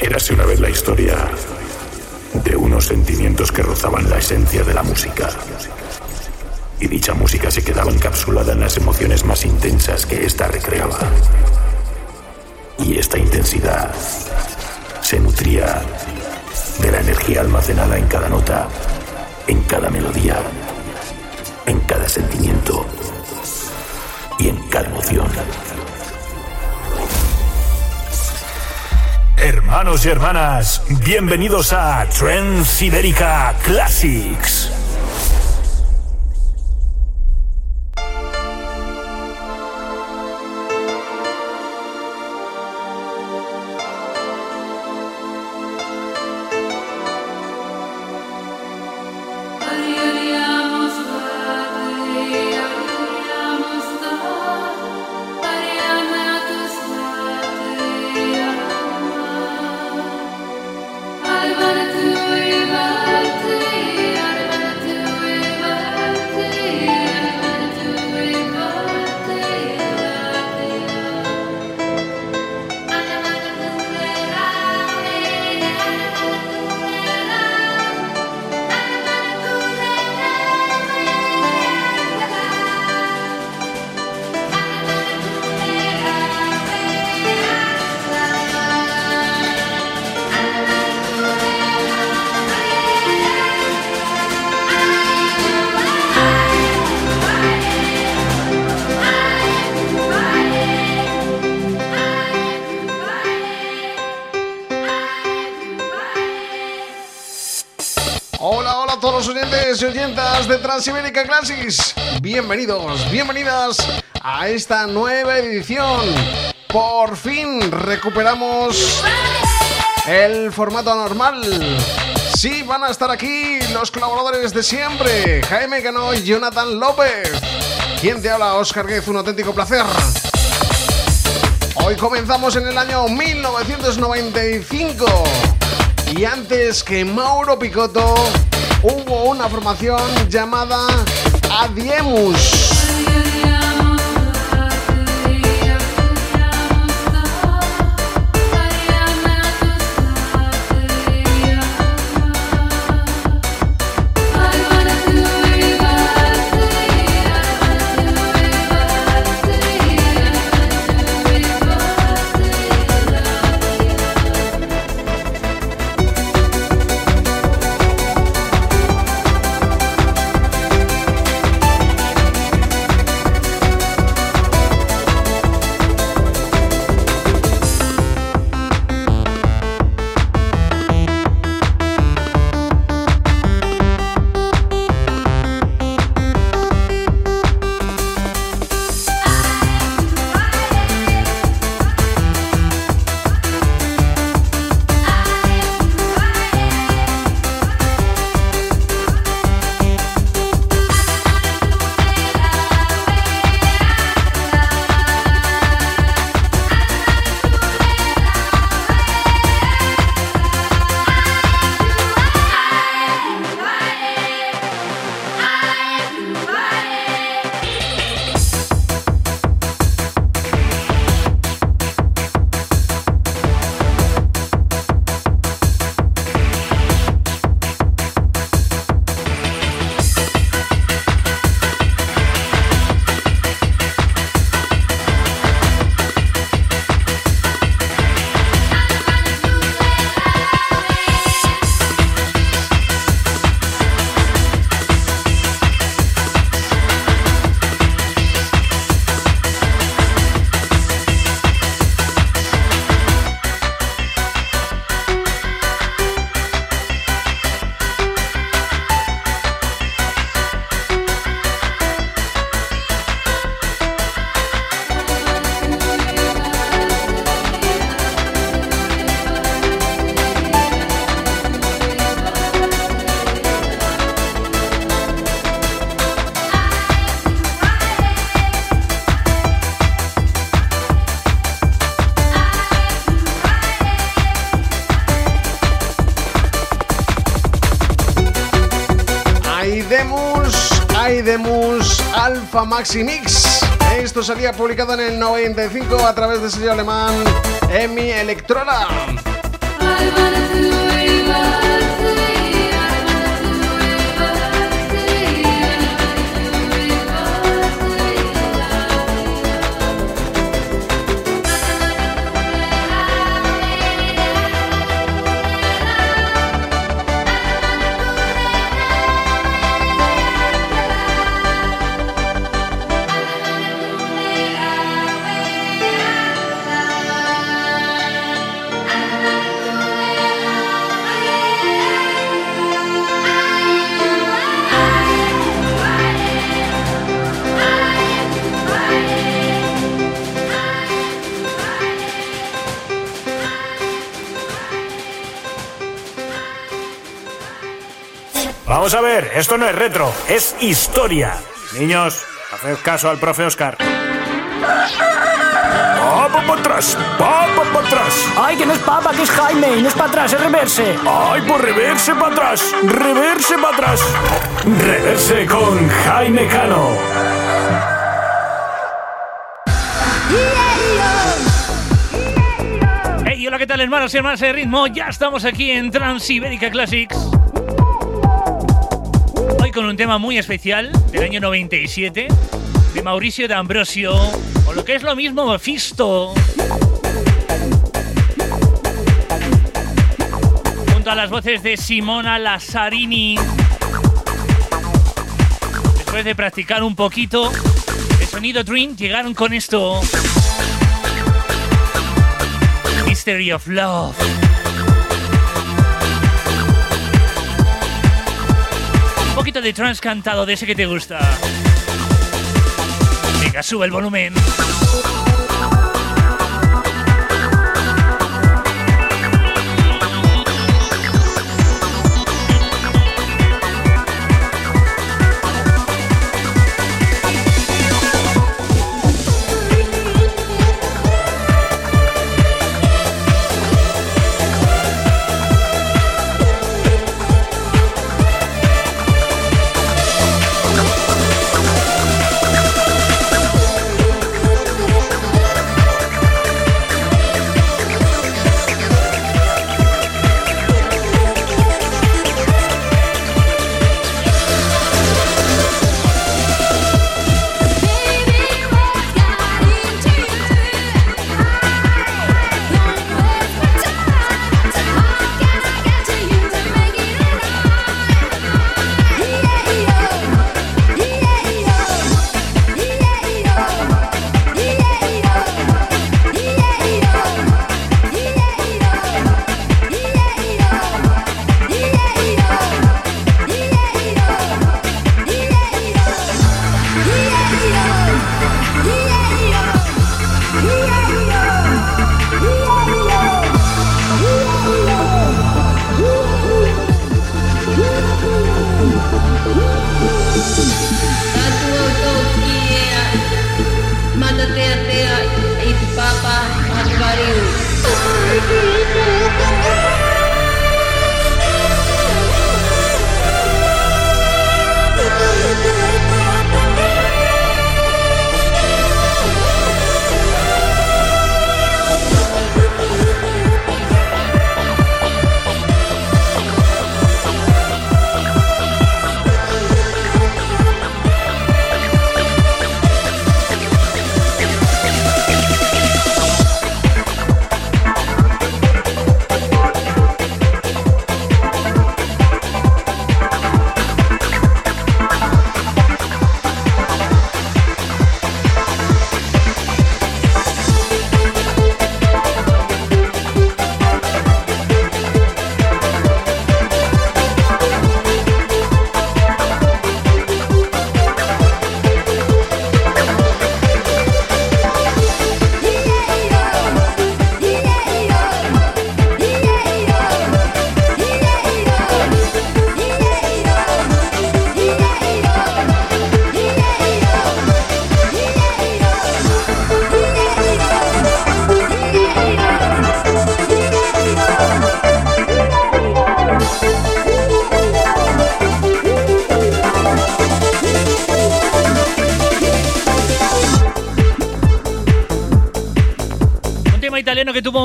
Érase una vez la historia de unos sentimientos que rozaban la esencia de la música. Y dicha música se quedaba encapsulada en las emociones más intensas que ésta recreaba. Y esta intensidad se nutría de la energía almacenada en cada nota, en cada melodía, en cada sentimiento y en cada emoción. Hermanos y hermanas, bienvenidos a Trans Ibérica Classics. De Transibérica Classics. Bienvenidos, bienvenidas a esta nueva edición. Por fin recuperamos el formato normal. Sí, van a estar aquí los colaboradores de siempre. Jaime Cano y Jonathan López. ¿Quién te habla? Oscar Guez, un auténtico placer. Hoy comenzamos en el año 1995. Y antes que Mauro Picotto hubo una formación llamada Adiemus. Maxi Mix. Esto salía publicado en el 95 a través del sello alemán Emi Electrola. Vamos a ver, esto no es retro, es historia. Niños, haced caso al profe Oscar. ¡Papa para atrás! ¡Papa para atrás! ¡Ay, que no es papa, que es Jaime! Y no es para atrás, es reverse. ¡Ay, pues reverse para atrás! ¡Reverse para atrás! Reverse con Jaime Cano. Hey, hola, ¿qué tal, hermanos y hermanas de ritmo? Ya estamos aquí en Transibérica Classics con un tema muy especial del año 97 de Mauricio de Ambrosio, o lo que es lo mismo, Mephisto. Junto a las voces de Simona Lazzarini. Después de practicar un poquito el sonido Dream, llegaron con esto. Mystery of Love. Poquito de trance cantado de ese que te gusta. Venga, sube el volumen.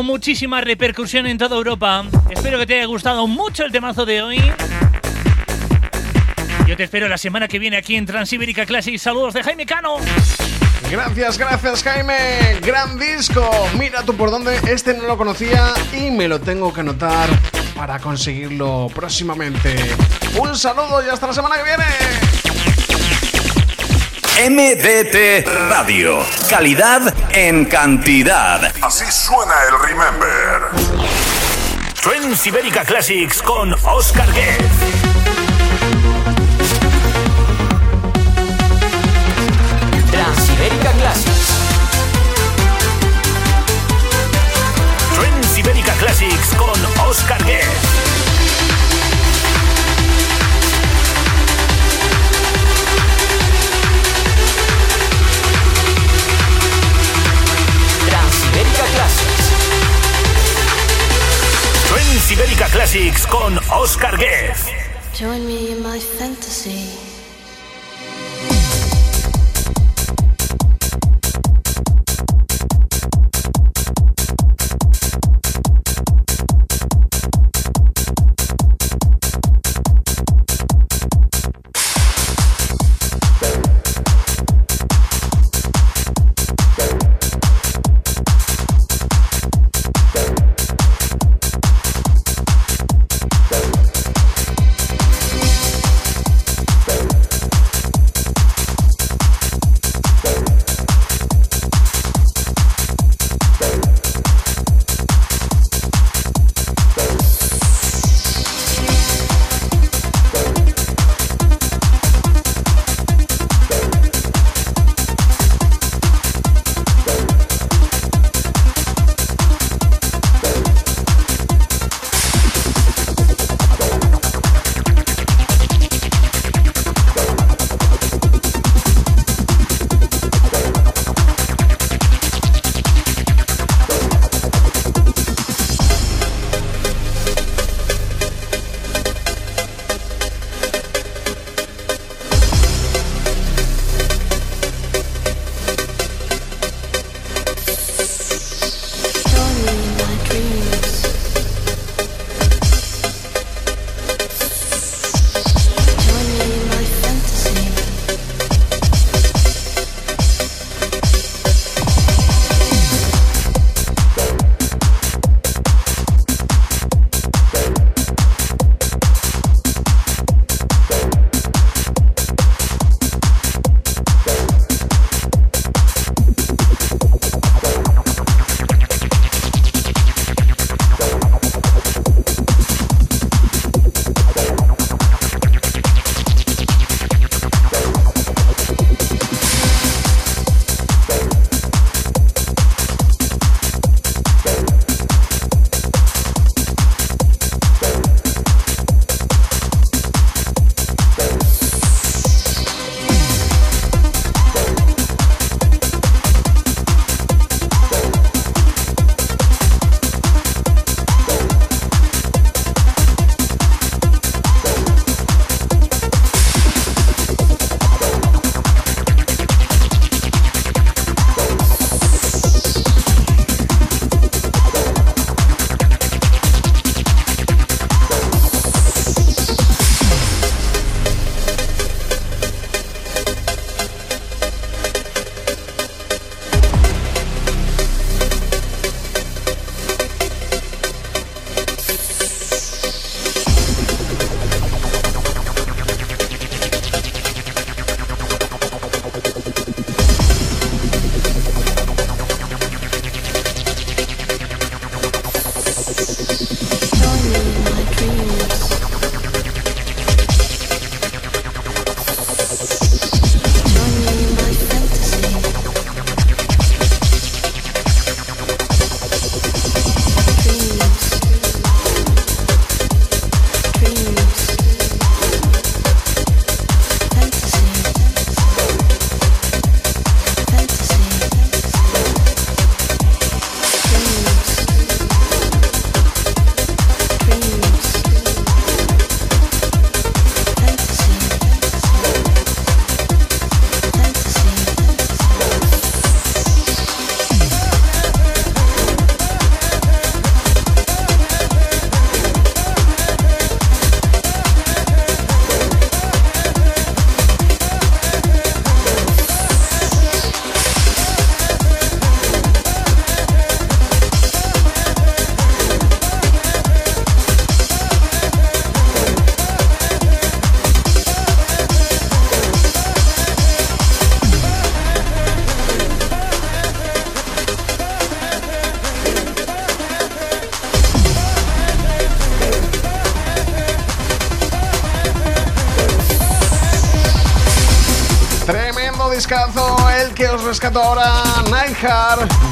Muchísima repercusión en toda Europa. Espero que te haya gustado mucho el temazo de hoy. Yo te espero la semana que viene aquí en Transibérica Classic. Saludos de Jaime Cano. Gracias, gracias Jaime. Gran disco. Mira tú por dónde. Este no lo conocía y me lo tengo que anotar para conseguirlo próximamente. Un saludo y hasta la semana que viene. MDT Radio. Calidad en cantidad. Así suena el Remember. Trends Ibérica Classics con Oscar Guez. Transibérica Classics. Trends Ibérica Classics con Oscar Guez. Trends Ibérica Classics con Oscar Guez. Join me in my fantasy.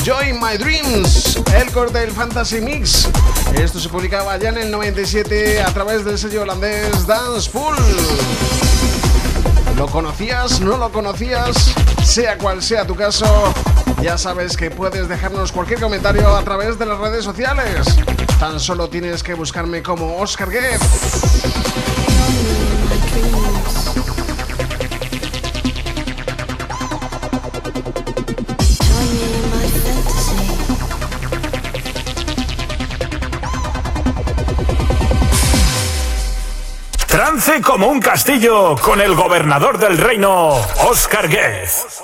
Joy My Dreams, el corte del Fantasy Mix. Esto se publicaba ya en el 97 a través del sello holandés Dance Pool. ¿Lo conocías? ¿No lo conocías? Sea cual sea tu caso, ya sabes que puedes dejarnos cualquier comentario a través de las redes sociales. Tan solo tienes que buscarme como Oscar Get. Como un castillo con el gobernador del reino, Oscar Guez.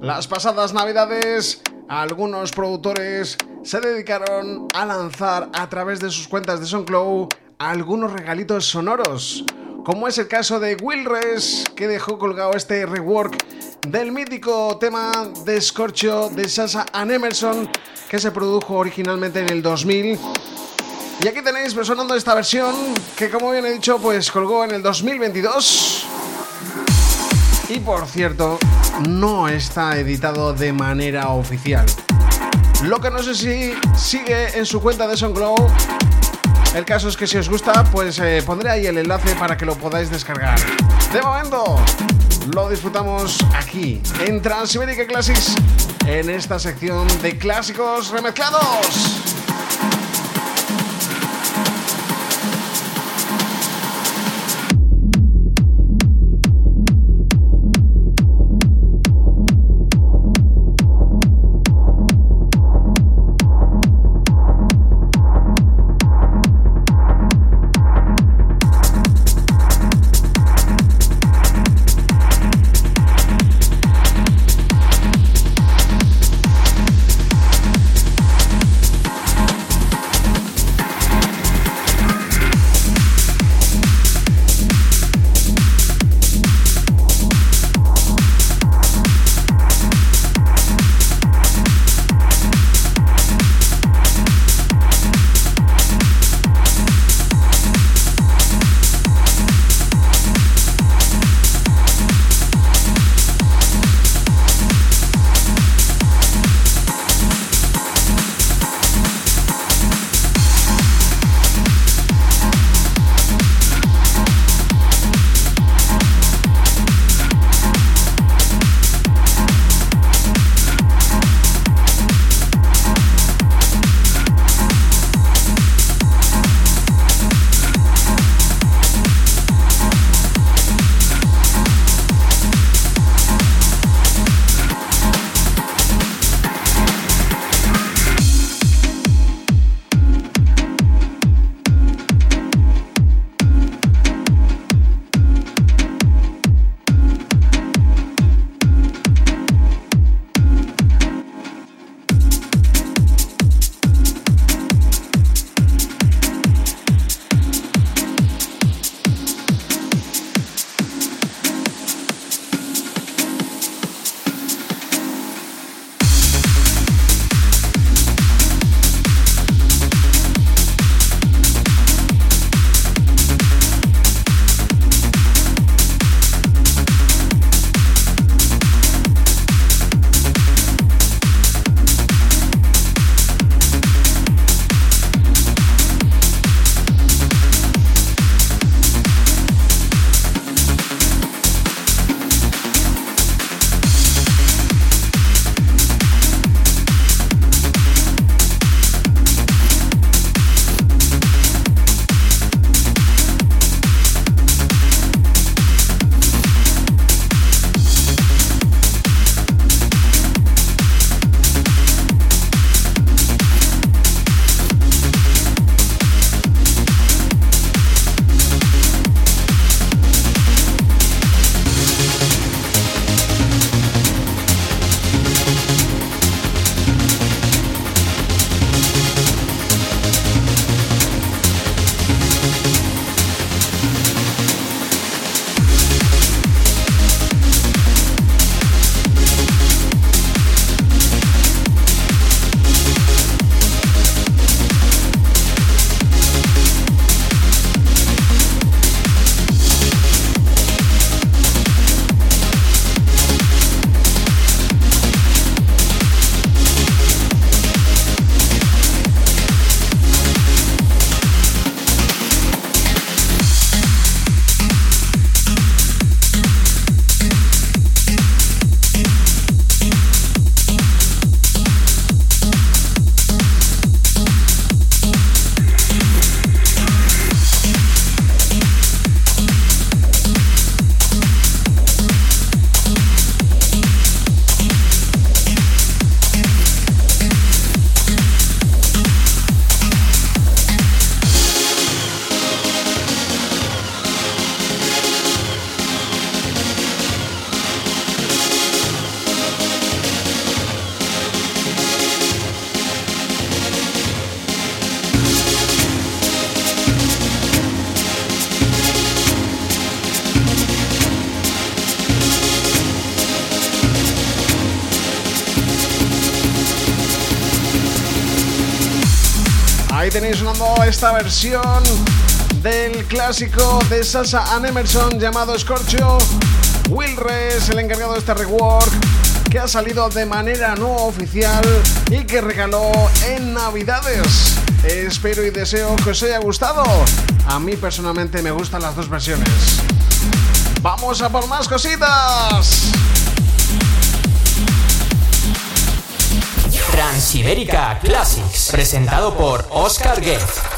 Las pasadas navidades, algunos productores se dedicaron a lanzar a través de sus cuentas de SoundCloud algunos regalitos sonoros, como es el caso de Wilres, que dejó colgado este rework del mítico tema de Scorcho de Sasa and Emerson que se produjo originalmente en el 2000. Y aquí tenéis sonando esta versión que como bien he dicho pues colgó en el 2022. Y por cierto, no está editado de manera oficial. Lo que no sé si sigue en su cuenta de SoundCloud. El caso es que si os gusta, pues eh, pondré ahí el enlace para que lo podáis descargar. De momento, lo disfrutamos aquí, en Transiberica Classics, en esta sección de clásicos remezclados. Esta versión del clásico de Sasa Ann Emerson llamado Scorcho. Will Res, el encargado de este rework, que ha salido de manera no oficial y que regaló en Navidades. Espero y deseo que os haya gustado. A mí personalmente me gustan las dos versiones. ¡Vamos a por más cositas! Transibérica Classics, presentado por Oscar Guest.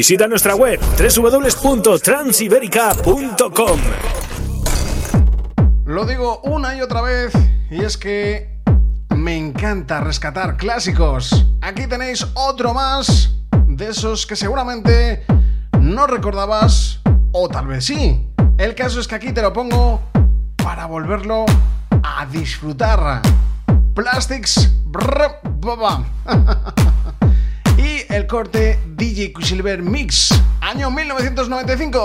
Visita nuestra web www.transiberica.com. Lo digo una y otra vez, y es que me encanta rescatar clásicos. Aquí tenéis otro más de esos que seguramente no recordabas, o tal vez sí. El caso es que aquí te lo pongo para volverlo a disfrutar. Plastics, brr, el corte DJ Quisilver Mix, año 1995.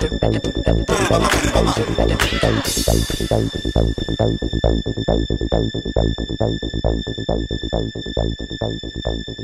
Thank you.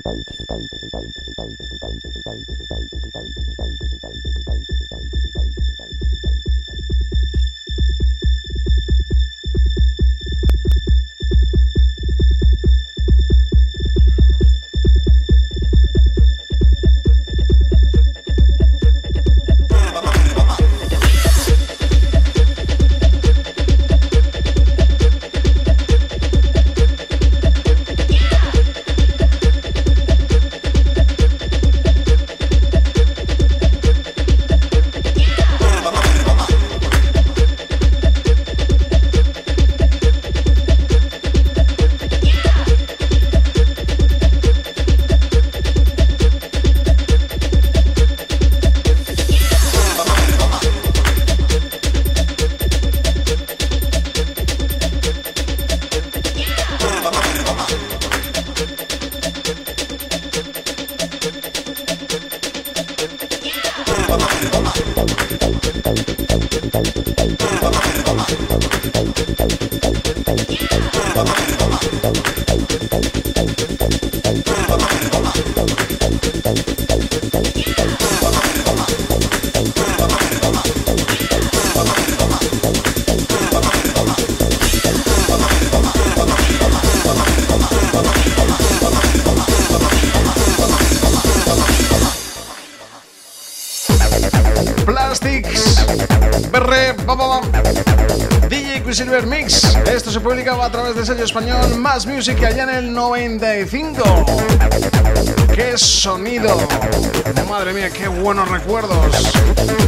Qué buenos recuerdos.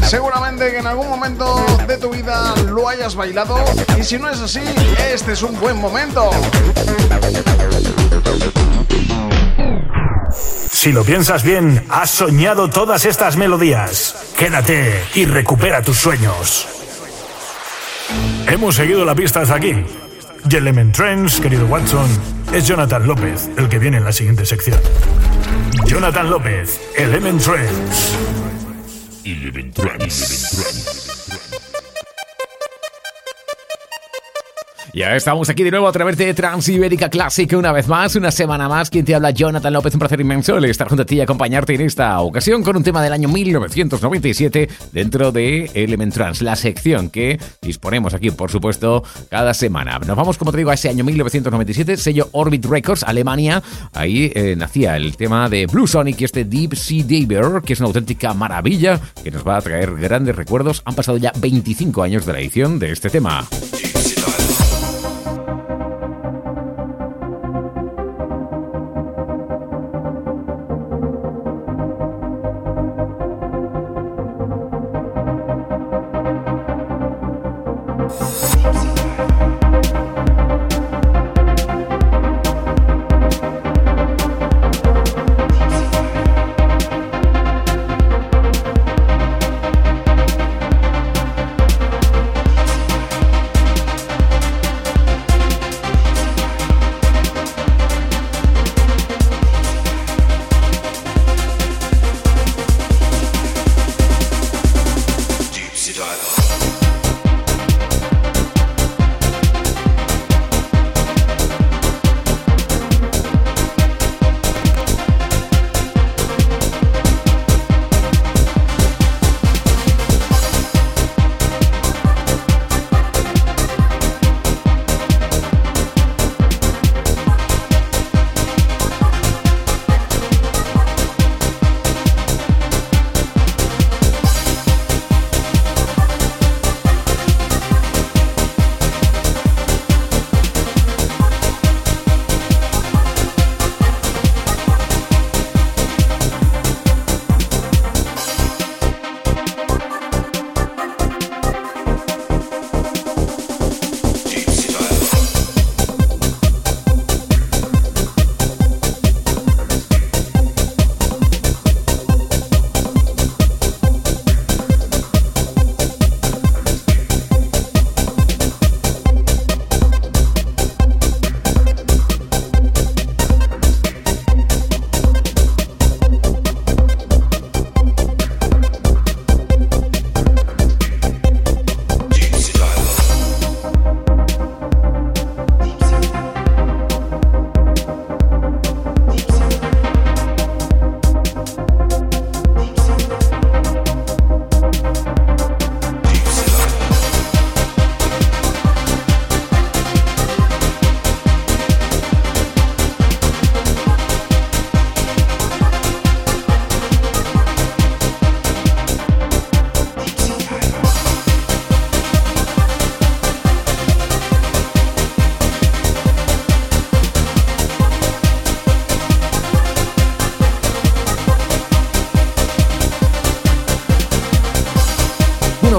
Seguramente que en algún momento de tu vida lo hayas bailado y si no es así, este es un buen momento. Si lo piensas bien, has soñado todas estas melodías. Quédate y recupera tus sueños. Hemos seguido la pista hasta aquí. Y Element Trends, querido Watson, es Jonathan López, el que viene en la siguiente sección. Jonathan López, Element Trends. Element Trends. Ya estamos aquí de nuevo a través de Transibérica Classic una vez más, una semana más. Quien te habla, Jonathan López, un placer inmenso el estar junto a ti y acompañarte en esta ocasión con un tema del año 1997 dentro de Element Trans, la sección que disponemos aquí, por supuesto, cada semana. Nos vamos, como te digo, a ese año 1997, sello Orbit Records, Alemania. Ahí eh, nacía el tema de Blue Sonic y este Deep Sea Diver, que es una auténtica maravilla que nos va a traer grandes recuerdos. Han pasado ya 25 años de la edición de este tema.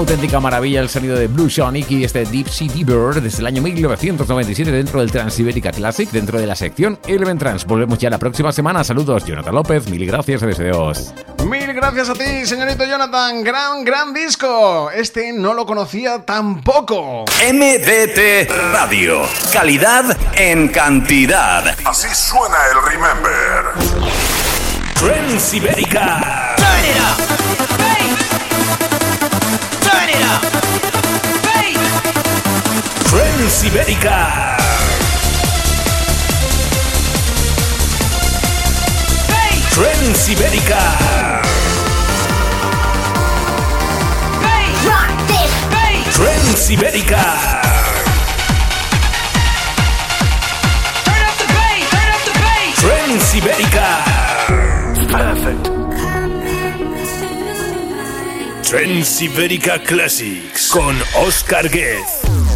Auténtica maravilla el sonido de Blue Sonic y este Deep Sea Bird desde el año 1997 dentro del Transiberica Classic, dentro de la sección Element Trans. Volvemos ya la próxima semana. Saludos, Jonathan López. Mil gracias deseos. Mil gracias a ti, señorito Jonathan. Gran, gran disco. Este no lo conocía tampoco. MDT Radio. Calidad en cantidad. Así suena el Remember. Transiberica. Turn it up. manera. Friends Ibérica. Friends Ibérica. Rock this. Friends Ibérica. Turn up the bass. Turn up the bass. Friends Ibérica. Perfect. Transibérica Classics con Oscar Guez.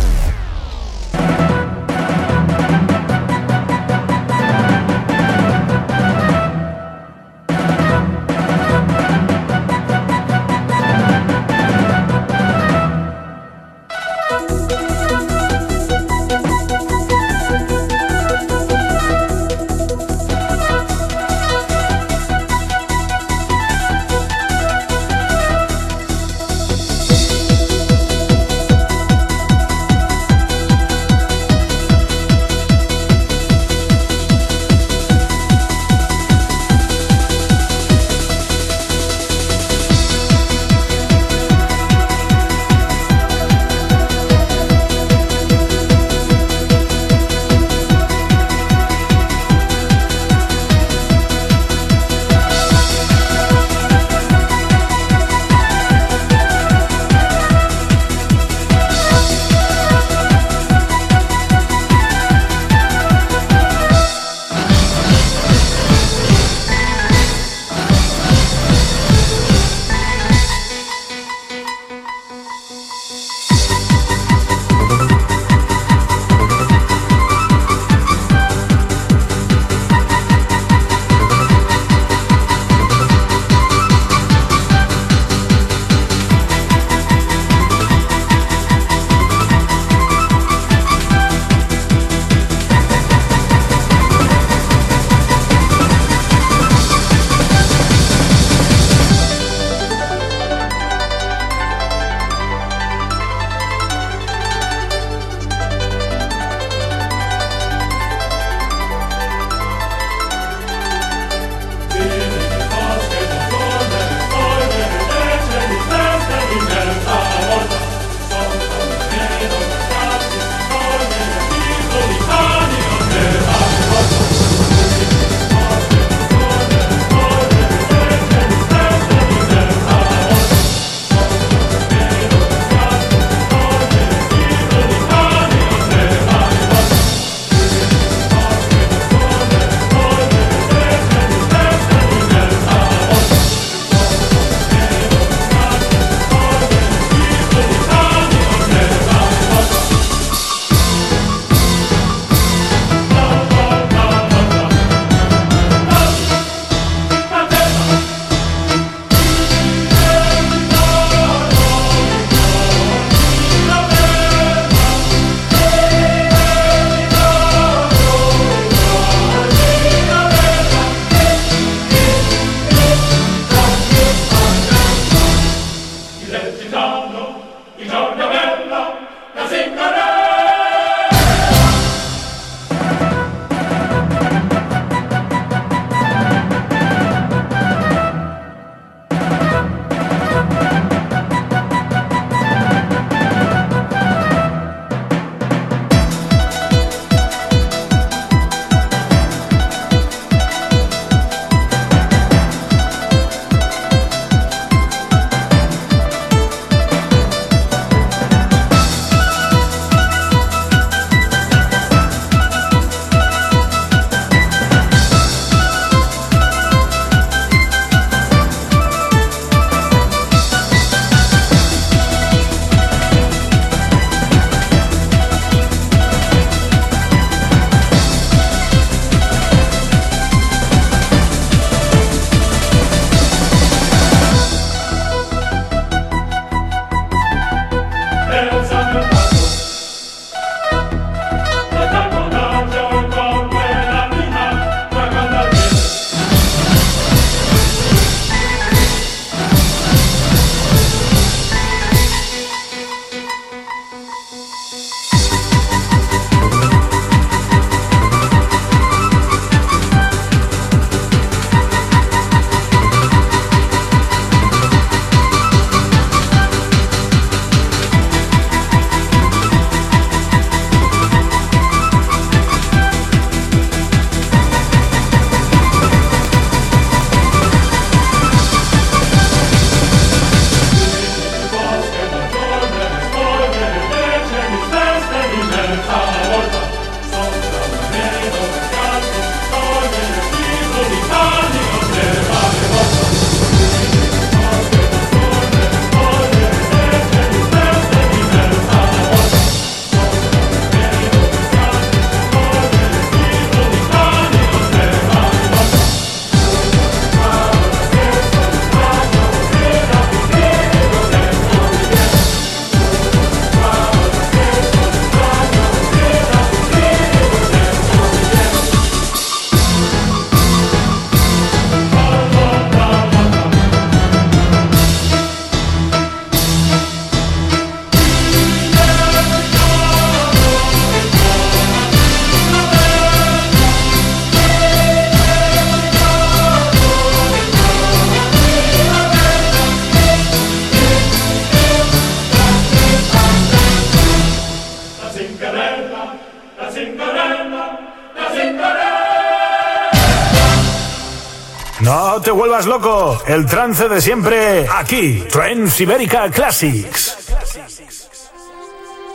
Vuelvas loco. El trance de siempre aquí. Trends Ibérica Classics.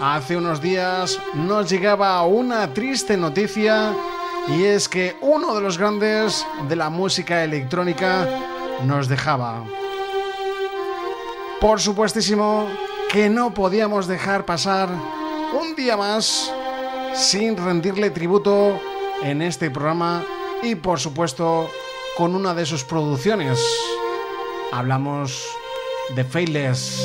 Hace unos días nos llegaba una triste noticia y es que uno de los grandes de la música electrónica nos dejaba. Por supuestísimo que no podíamos dejar pasar un día más sin rendirle tributo en este programa y por supuesto con una de sus producciones. Hablamos de Faithless.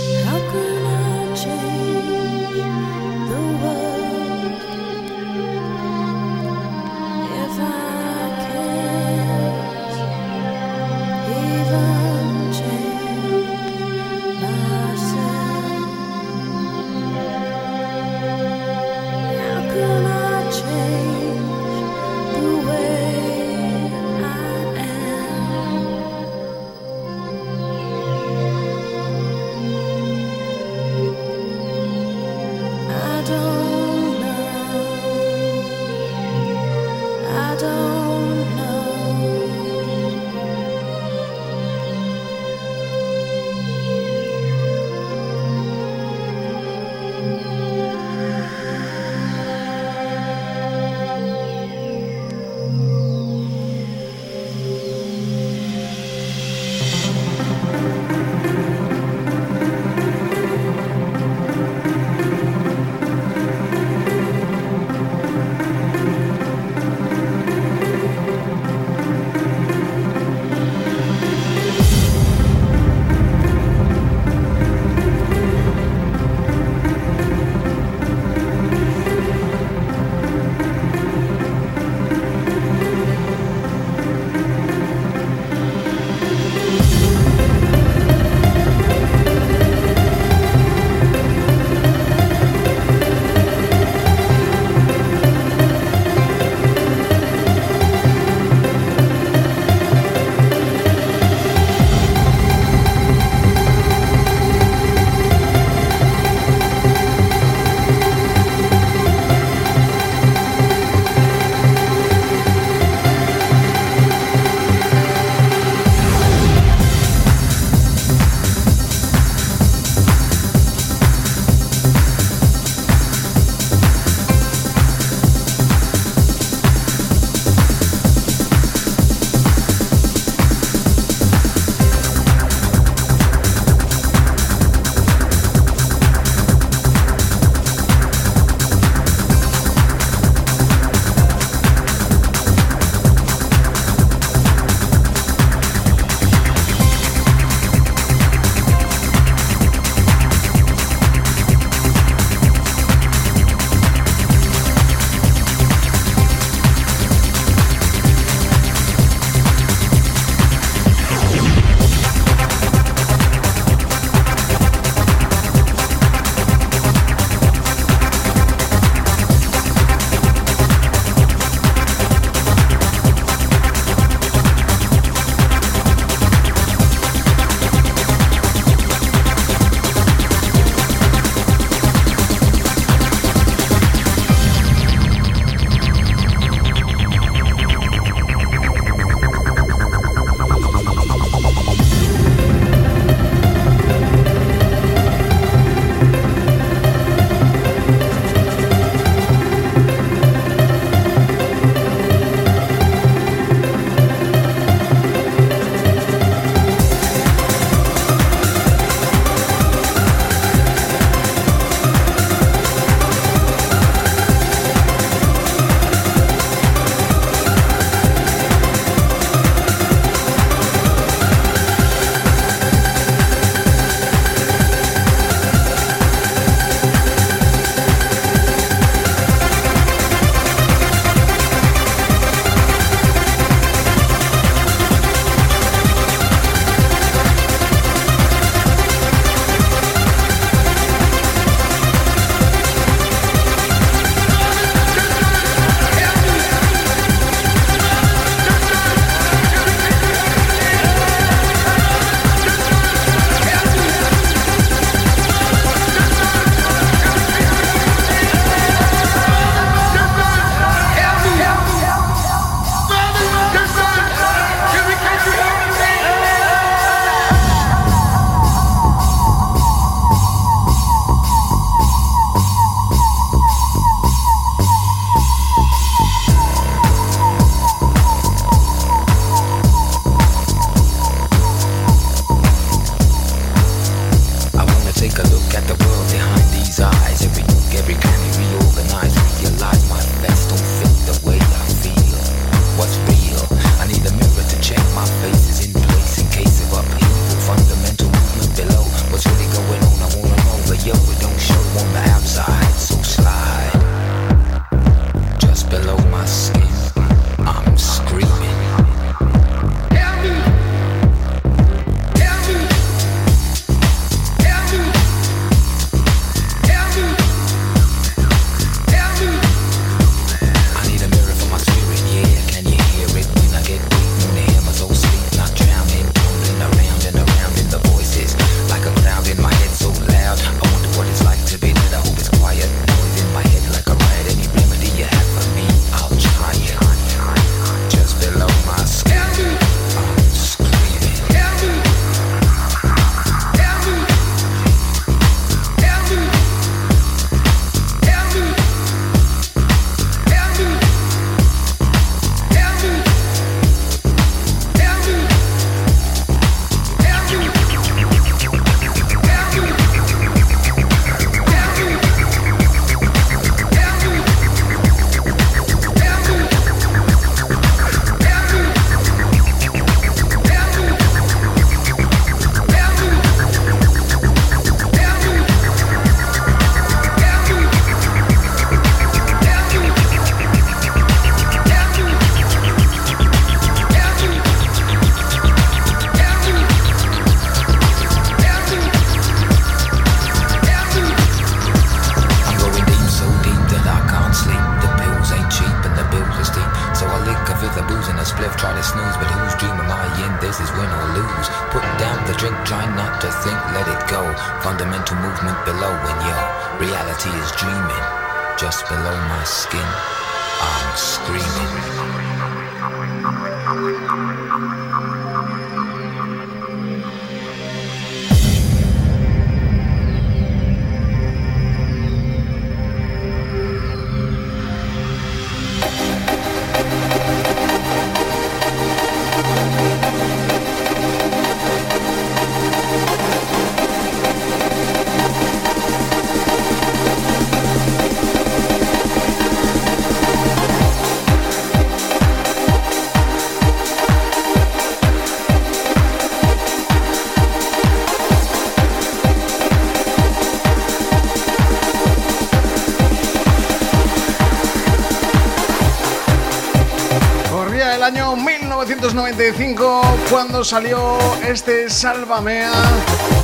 1995 cuando salió este Sálvamea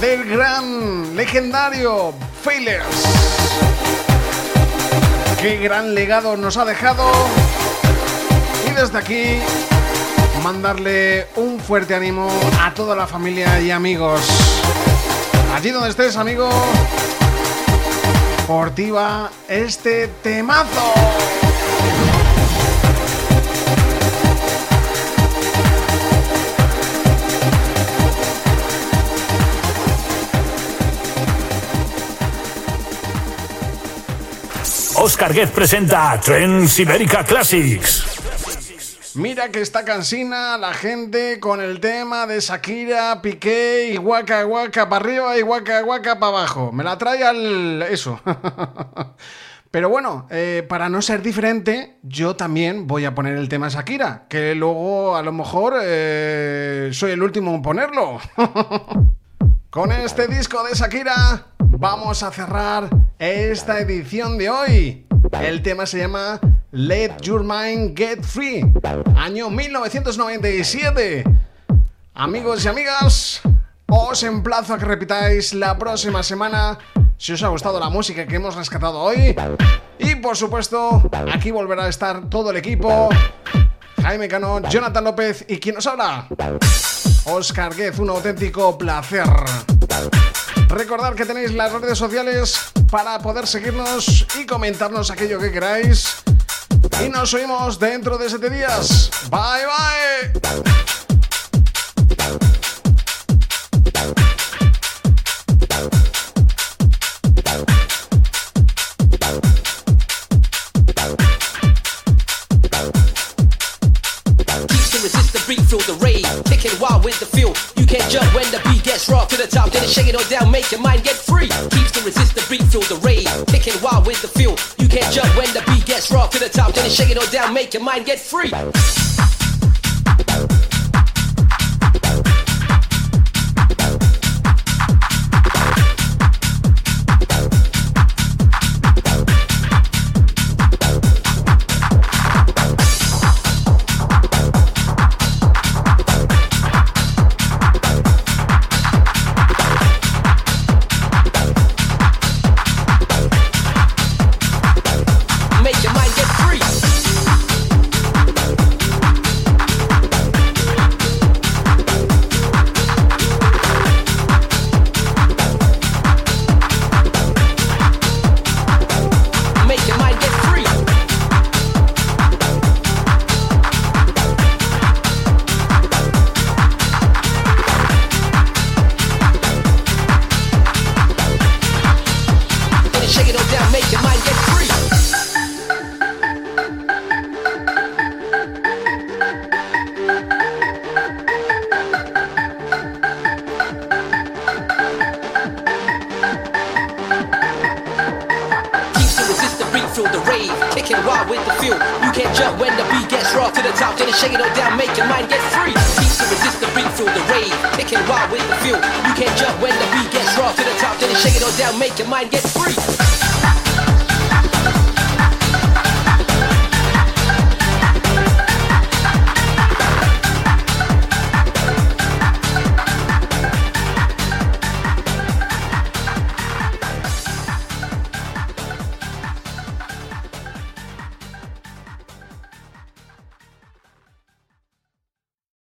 del gran legendario Failers. Qué gran legado nos ha dejado. Y desde aquí mandarle un fuerte ánimo a toda la familia y amigos. Allí donde estés, amigo, portiva este temazo. Oscar Guez presenta Trends Ibérica Classics. Mira que está cansina la gente con el tema de Shakira, Piqué y Waka Waka para arriba y Waka Waka para abajo. Me la trae al... eso. Pero bueno, eh, para no ser diferente, yo también voy a poner el tema Shakira, que luego a lo mejor eh, soy el último en ponerlo. Con este disco de Shakira vamos a cerrar esta edición de hoy. El tema se llama Let Your Mind Get Free, año 1997. Amigos y amigas, os emplazo a que repitáis la próxima semana si os ha gustado la música que hemos rescatado hoy. Y por supuesto, aquí volverá a estar todo el equipo. Jaime Cano, Jonathan López y quien nos habla. Oscar Guez, un auténtico placer. Recordad que tenéis las redes sociales para poder seguirnos y comentarnos aquello que queráis. Y nos oímos dentro de 7 días. Bye bye. Can't jump when the beat gets raw to the top. Then shake it all down, make your mind get free. Keeps to resist the beat, feel the rave. Kicking wild with the feel. You can't jump when the beat gets raw to the top. Then. Shake it all down, make your mind get free.